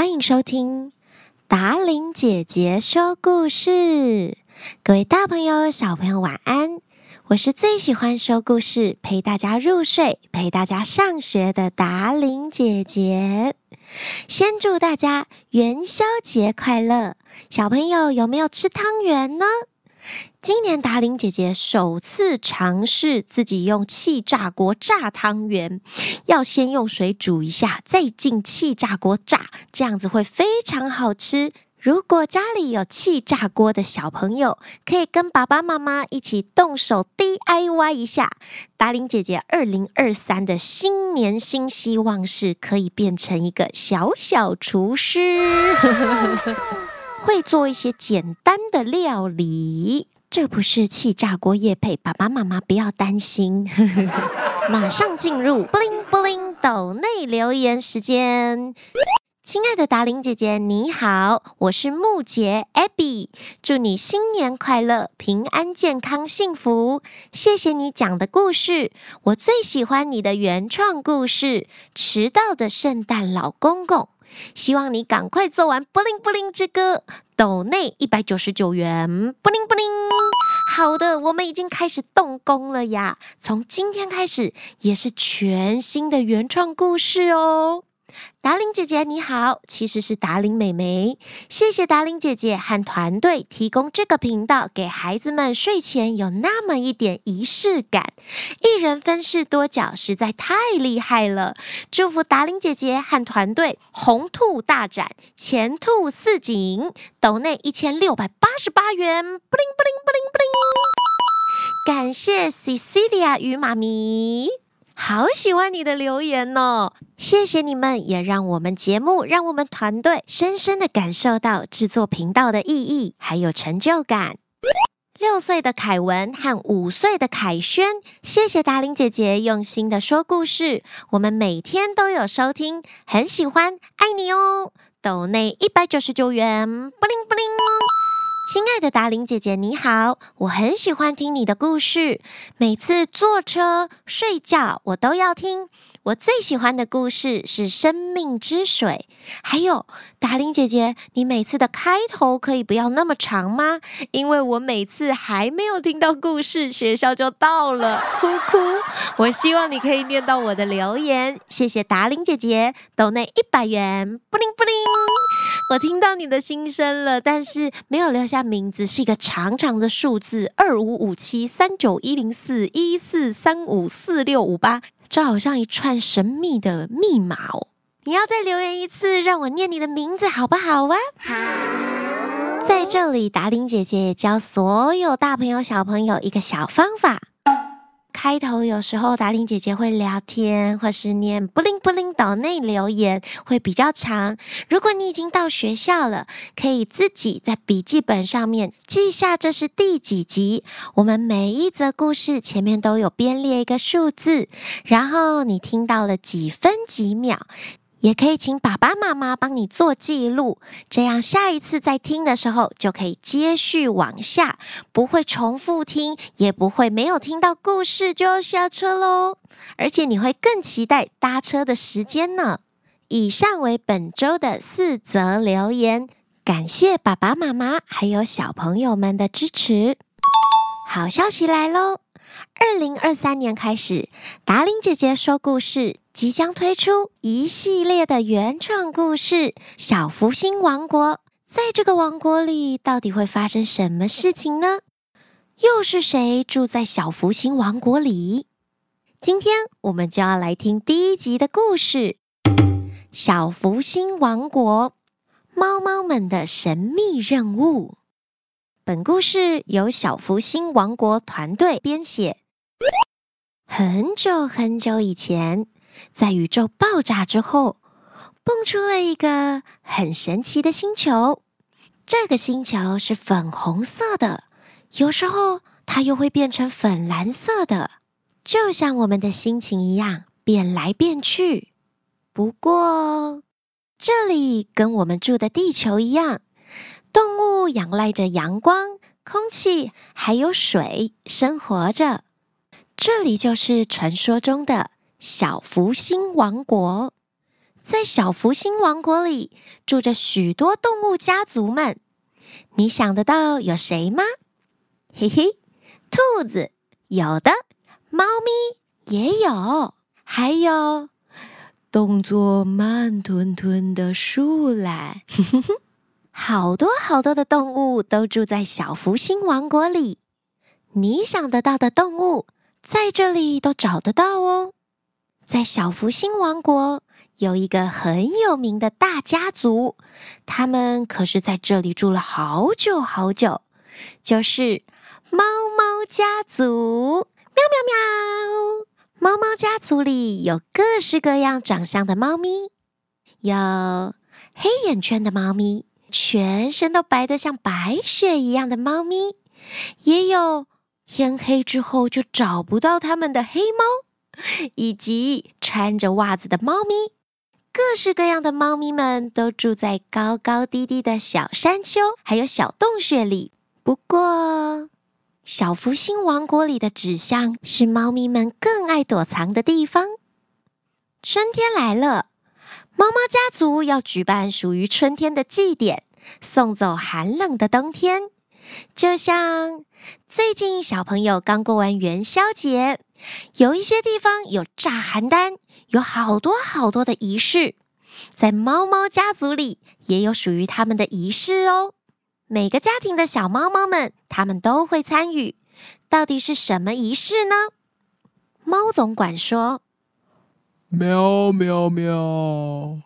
欢迎收听达玲姐姐说故事。各位大朋友、小朋友，晚安！我是最喜欢说故事、陪大家入睡、陪大家上学的达玲姐姐。先祝大家元宵节快乐！小朋友有没有吃汤圆呢？今年达玲姐姐首次尝试自己用气炸锅炸汤圆，要先用水煮一下，再进气炸锅炸，这样子会非常好吃。如果家里有气炸锅的小朋友，可以跟爸爸妈妈一起动手 DIY 一下。达玲姐姐二零二三的新年新希望是可以变成一个小小厨师，会做一些简单的料理。这不是气炸锅业配，爸爸妈妈不要担心。马上进入布灵布灵抖内留言时间。亲爱的达伶姐姐，你好，我是木杰 Abby，祝你新年快乐，平安健康幸福。谢谢你讲的故事，我最喜欢你的原创故事《迟到的圣诞老公公》。希望你赶快做完布灵布灵之歌，抖内一百九十九元，布灵布灵。好的，我们已经开始动工了呀！从今天开始，也是全新的原创故事哦。达伶姐姐你好，其实是达伶妹妹。谢谢达伶姐姐和团队提供这个频道，给孩子们睡前有那么一点仪式感。一人分饰多角，实在太厉害了！祝福达伶姐姐和团队红兔大展，前兔似锦。抖内一千六百八十八元，布灵布灵布灵布灵。感谢 Cecilia 与妈咪。好喜欢你的留言哦，谢谢你们，也让我们节目，让我们团队深深的感受到制作频道的意义，还有成就感。六岁的凯文和五岁的凯轩，谢谢达伶姐姐用心的说故事，我们每天都有收听，很喜欢，爱你哦。抖内一百九十九元，布灵布灵。亲爱的达玲姐姐，你好，我很喜欢听你的故事，每次坐车、睡觉我都要听。我最喜欢的故事是《生命之水》，还有达玲姐姐，你每次的开头可以不要那么长吗？因为我每次还没有听到故事，学校就到了，哭哭。我希望你可以念到我的留言，谢谢达玲姐姐，抖内一百元，布灵布灵。我听到你的心声了，但是没有留下名字，是一个长长的数字二五五七三九一零四一四三五四六五八，这好像一串神秘的密码哦！你要再留言一次，让我念你的名字好不好啊？好。在这里，达玲姐姐也教所有大朋友小朋友一个小方法。开头有时候达令姐姐会聊天，或是念布灵布灵岛内留言，会比较长。如果你已经到学校了，可以自己在笔记本上面记下这是第几集。我们每一则故事前面都有编列一个数字，然后你听到了几分几秒。也可以请爸爸妈妈帮你做记录，这样下一次再听的时候就可以接续往下，不会重复听，也不会没有听到故事就要下车喽。而且你会更期待搭车的时间呢。以上为本周的四则留言，感谢爸爸妈妈还有小朋友们的支持。好消息来喽！二零二三年开始，达令姐姐说故事。即将推出一系列的原创故事《小福星王国》。在这个王国里，到底会发生什么事情呢？又是谁住在小福星王国里？今天我们就要来听第一集的故事《小福星王国：猫猫们的神秘任务》。本故事由小福星王国团队编写。很久很久以前。在宇宙爆炸之后，蹦出了一个很神奇的星球。这个星球是粉红色的，有时候它又会变成粉蓝色的，就像我们的心情一样，变来变去。不过，这里跟我们住的地球一样，动物仰赖着阳光、空气还有水生活着。这里就是传说中的。小福星王国，在小福星王国里住着许多动物家族们，你想得到有谁吗？嘿嘿，兔子有的，猫咪也有，还有动作慢吞吞的树懒，好多好多的动物都住在小福星王国里。你想得到的动物，在这里都找得到哦。在小福星王国有一个很有名的大家族，他们可是在这里住了好久好久，就是猫猫家族。喵喵喵！猫猫家族里有各式各样长相的猫咪，有黑眼圈的猫咪，全身都白得像白雪一样的猫咪，也有天黑之后就找不到它们的黑猫。以及穿着袜子的猫咪，各式各样的猫咪们都住在高高低低的小山丘，还有小洞穴里。不过，小福星王国里的纸箱是猫咪们更爱躲藏的地方。春天来了，猫猫家族要举办属于春天的祭典，送走寒冷的冬天。就像最近小朋友刚过完元宵节。有一些地方有炸寒单，有好多好多的仪式，在猫猫家族里也有属于他们的仪式哦。每个家庭的小猫猫们，他们都会参与。到底是什么仪式呢？猫总管说：“喵喵喵！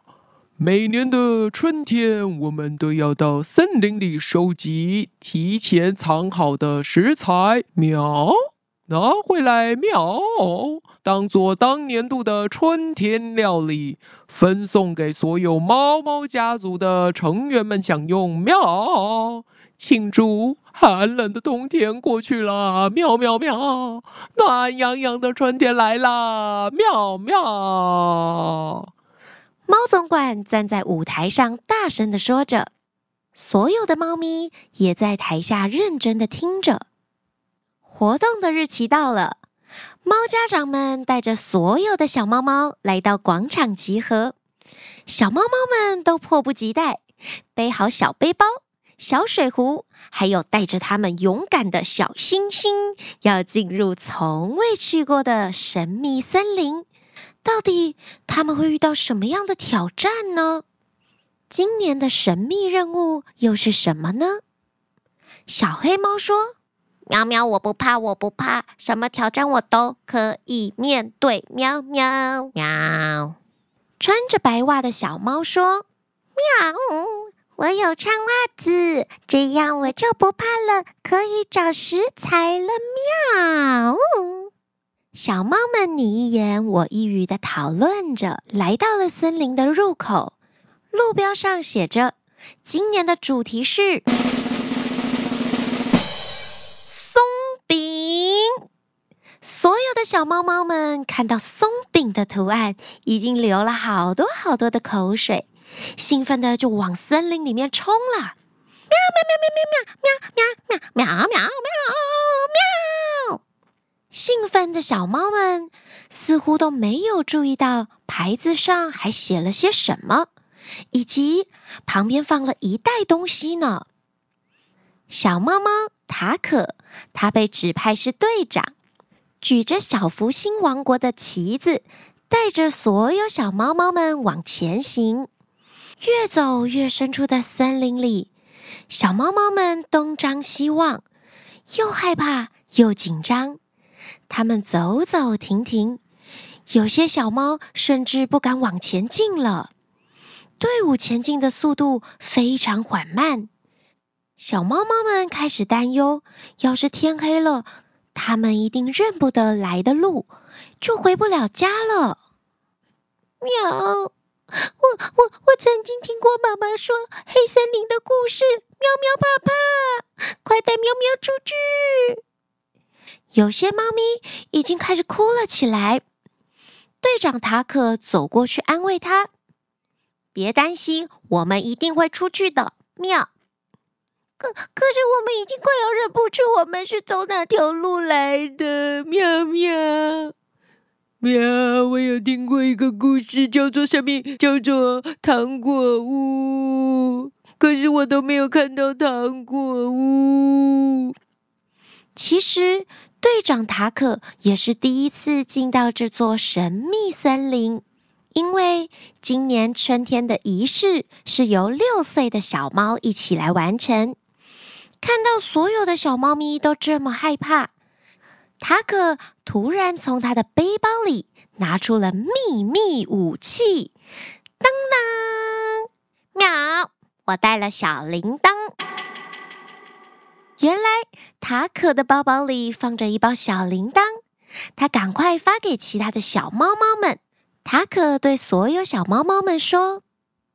每年的春天，我们都要到森林里收集提前藏好的食材。喵。”拿回来喵，当做当年度的春天料理，分送给所有猫猫家族的成员们享用喵，庆祝寒冷的冬天过去了，喵喵喵，暖洋洋的春天来了，喵喵。猫总管站在舞台上，大声的说着，所有的猫咪也在台下认真的听着。活动的日期到了，猫家长们带着所有的小猫猫来到广场集合。小猫猫们都迫不及待，背好小背包、小水壶，还有带着他们勇敢的小星星，要进入从未去过的神秘森林。到底他们会遇到什么样的挑战呢？今年的神秘任务又是什么呢？小黑猫说。喵喵，我不怕，我不怕，什么挑战我都可以面对。喵喵喵，穿着白袜的小猫说：“喵，我有穿袜子，这样我就不怕了，可以找食材了。”喵，小猫们你一言我一语的讨论着，来到了森林的入口，路标上写着：“今年的主题是。”所有的小猫猫们看到松饼的图案，已经流了好多好多的口水，兴奋的就往森林里面冲了。喵喵喵喵喵喵喵喵喵喵喵！兴奋的小猫们似乎都没有注意到牌子上还写了些什么，以及旁边放了一袋东西呢。小猫猫塔可，它被指派是队长。举着小福星王国的旗子，带着所有小猫猫们往前行。越走越深处的森林里，小猫猫们东张西望，又害怕又紧张。它们走走停停，有些小猫甚至不敢往前进了。队伍前进的速度非常缓慢，小猫猫们开始担忧：要是天黑了，他们一定认不得来的路，就回不了家了。喵！我我我曾经听过妈妈说黑森林的故事。喵喵爸爸，快带喵喵出去！有些猫咪已经开始哭了起来。队长塔可走过去安慰他：“别担心，我们一定会出去的。”喵。可是，我们已经快要认不出我们是走哪条路来的。喵喵，喵，我有听过一个故事，叫做什么？叫做糖果屋。可是我都没有看到糖果屋。其实队长塔可也是第一次进到这座神秘森林，因为今年春天的仪式是由六岁的小猫一起来完成。看到所有的小猫咪都这么害怕，塔可突然从他的背包里拿出了秘密武器，当当，喵！我带了小铃铛。原来塔可的包包里放着一包小铃铛，他赶快发给其他的小猫猫们。塔可对所有小猫猫们说：“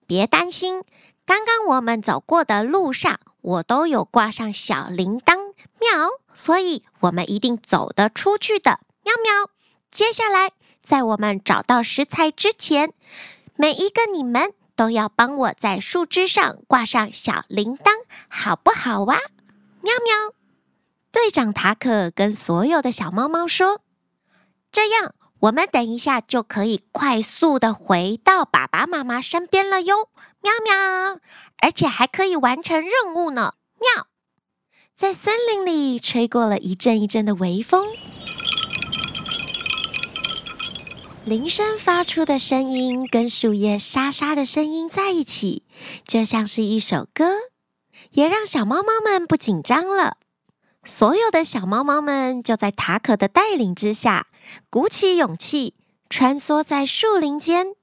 别担心，刚刚我们走过的路上，我都有挂上小铃铛，喵！所以我们一定走得出去的，喵喵。接下来，在我们找到食材之前，每一个你们都要帮我在树枝上挂上小铃铛，好不好哇？喵喵。队长塔可跟所有的小猫猫说：“这样，我们等一下就可以快速的回到爸爸妈妈身边了哟，喵喵。”而且还可以完成任务呢！喵，在森林里吹过了一阵一阵的微风，铃声发出的声音跟树叶沙沙的声音在一起，就像是一首歌，也让小猫猫们不紧张了。所有的小猫猫们就在塔可的带领之下，鼓起勇气，穿梭在树林间，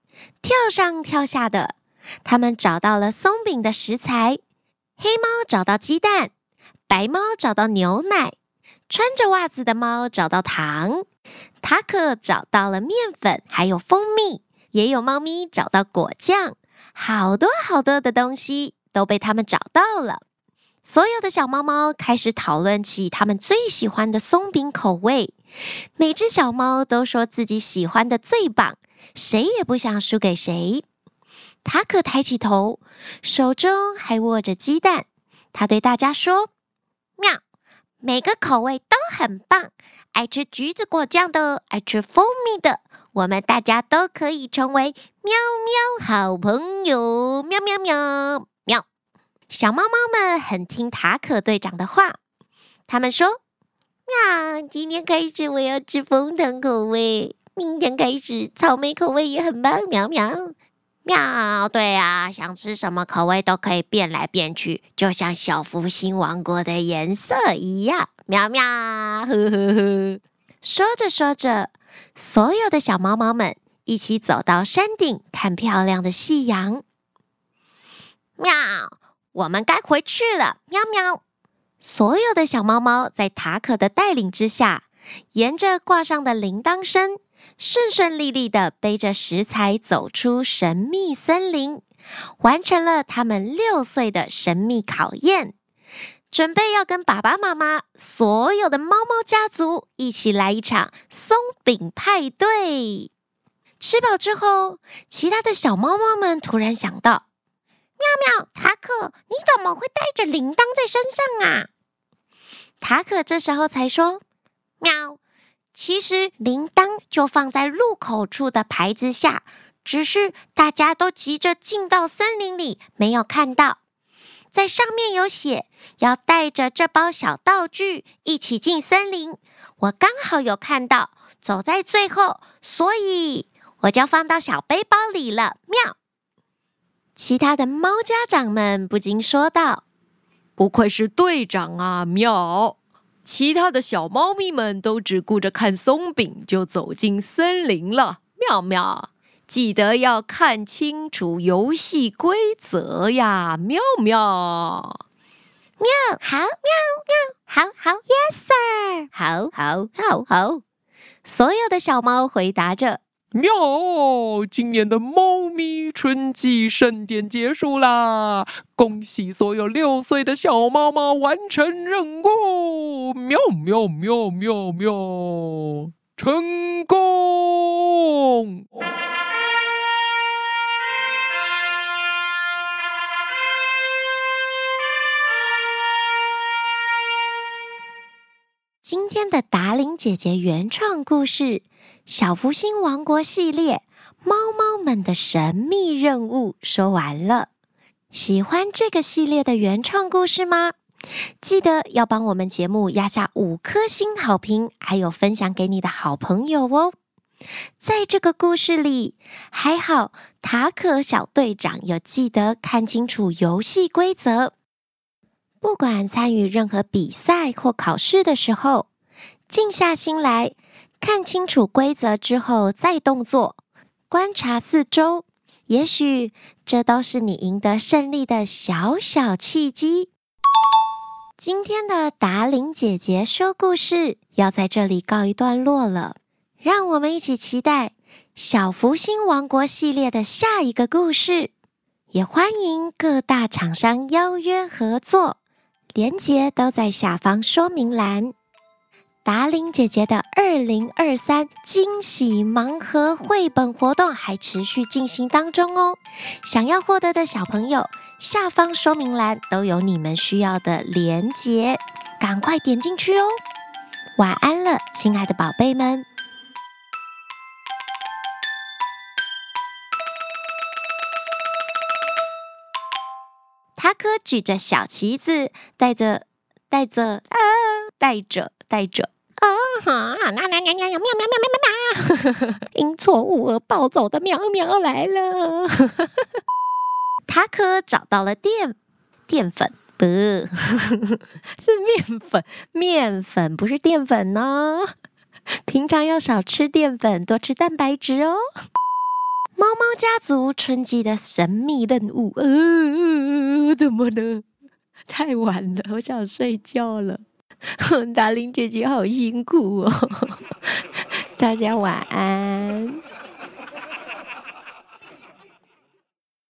跳上跳下的。他们找到了松饼的食材，黑猫找到鸡蛋，白猫找到牛奶，穿着袜子的猫找到糖，塔克找到了面粉，还有蜂蜜，也有猫咪找到果酱，好多好多的东西都被他们找到了。所有的小猫猫开始讨论起他们最喜欢的松饼口味，每只小猫都说自己喜欢的最棒，谁也不想输给谁。塔可抬起头，手中还握着鸡蛋。他对大家说：“喵，每个口味都很棒。爱吃橘子果酱的，爱吃蜂蜜的，我们大家都可以成为喵喵好朋友。喵喵喵喵！小猫猫们很听塔可队长的话。他们说：喵，今天开始我要吃枫糖口味，明天开始草莓口味也很棒。喵喵。”喵，对啊，想吃什么口味都可以变来变去，就像小福星王国的颜色一样。喵喵，呵呵呵。说着说着，所有的小猫猫们一起走到山顶看漂亮的夕阳。喵，我们该回去了。喵喵，所有的小猫猫在塔可的带领之下，沿着挂上的铃铛声。顺顺利利的背着食材走出神秘森林，完成了他们六岁的神秘考验，准备要跟爸爸妈妈、所有的猫猫家族一起来一场松饼派对。吃饱之后，其他的小猫猫们突然想到：喵喵，塔可，你怎么会带着铃铛在身上啊？塔可这时候才说：喵。其实铃铛就放在入口处的牌子下，只是大家都急着进到森林里，没有看到。在上面有写要带着这包小道具一起进森林，我刚好有看到，走在最后，所以我就放到小背包里了。喵！其他的猫家长们不禁说道：“不愧是队长啊，喵！”其他的小猫咪们都只顾着看松饼，就走进森林了。妙妙，记得要看清楚游戏规则呀！妙妙，喵，好，喵喵，好好，Yes sir，好好好好。所有的小猫回答着。喵！今年的猫咪春季盛典结束啦！恭喜所有六岁的小猫猫完成任务！喵喵喵喵喵！成功！今天的达伶姐姐原创故事《小福星王国》系列《猫猫们的神秘任务》说完了。喜欢这个系列的原创故事吗？记得要帮我们节目压下五颗星好评，还有分享给你的好朋友哦。在这个故事里，还好塔可小队长有记得看清楚游戏规则。不管参与任何比赛或考试的时候，静下心来看清楚规则之后再动作，观察四周，也许这都是你赢得胜利的小小契机。今天的达伶姐姐说故事要在这里告一段落了，让我们一起期待《小福星王国》系列的下一个故事，也欢迎各大厂商邀约合作。连接都在下方说明栏。达令姐姐的二零二三惊喜盲盒绘本活动还持续进行当中哦，想要获得的小朋友，下方说明栏都有你们需要的连接，赶快点进去哦。晚安了，亲爱的宝贝们。塔可举着小旗子，带着带着啊，带着带着啊哈！喵喵喵喵喵喵喵喵喵！因错误而暴走的喵喵来了。塔可找到了淀淀粉，不是面粉，面粉不是淀粉呢。平常要少吃淀粉，多吃蛋白质哦。猫猫家族春季的神秘任务，呃，怎么了？太晚了，我想睡觉了。达玲姐姐好辛苦哦，大家晚安。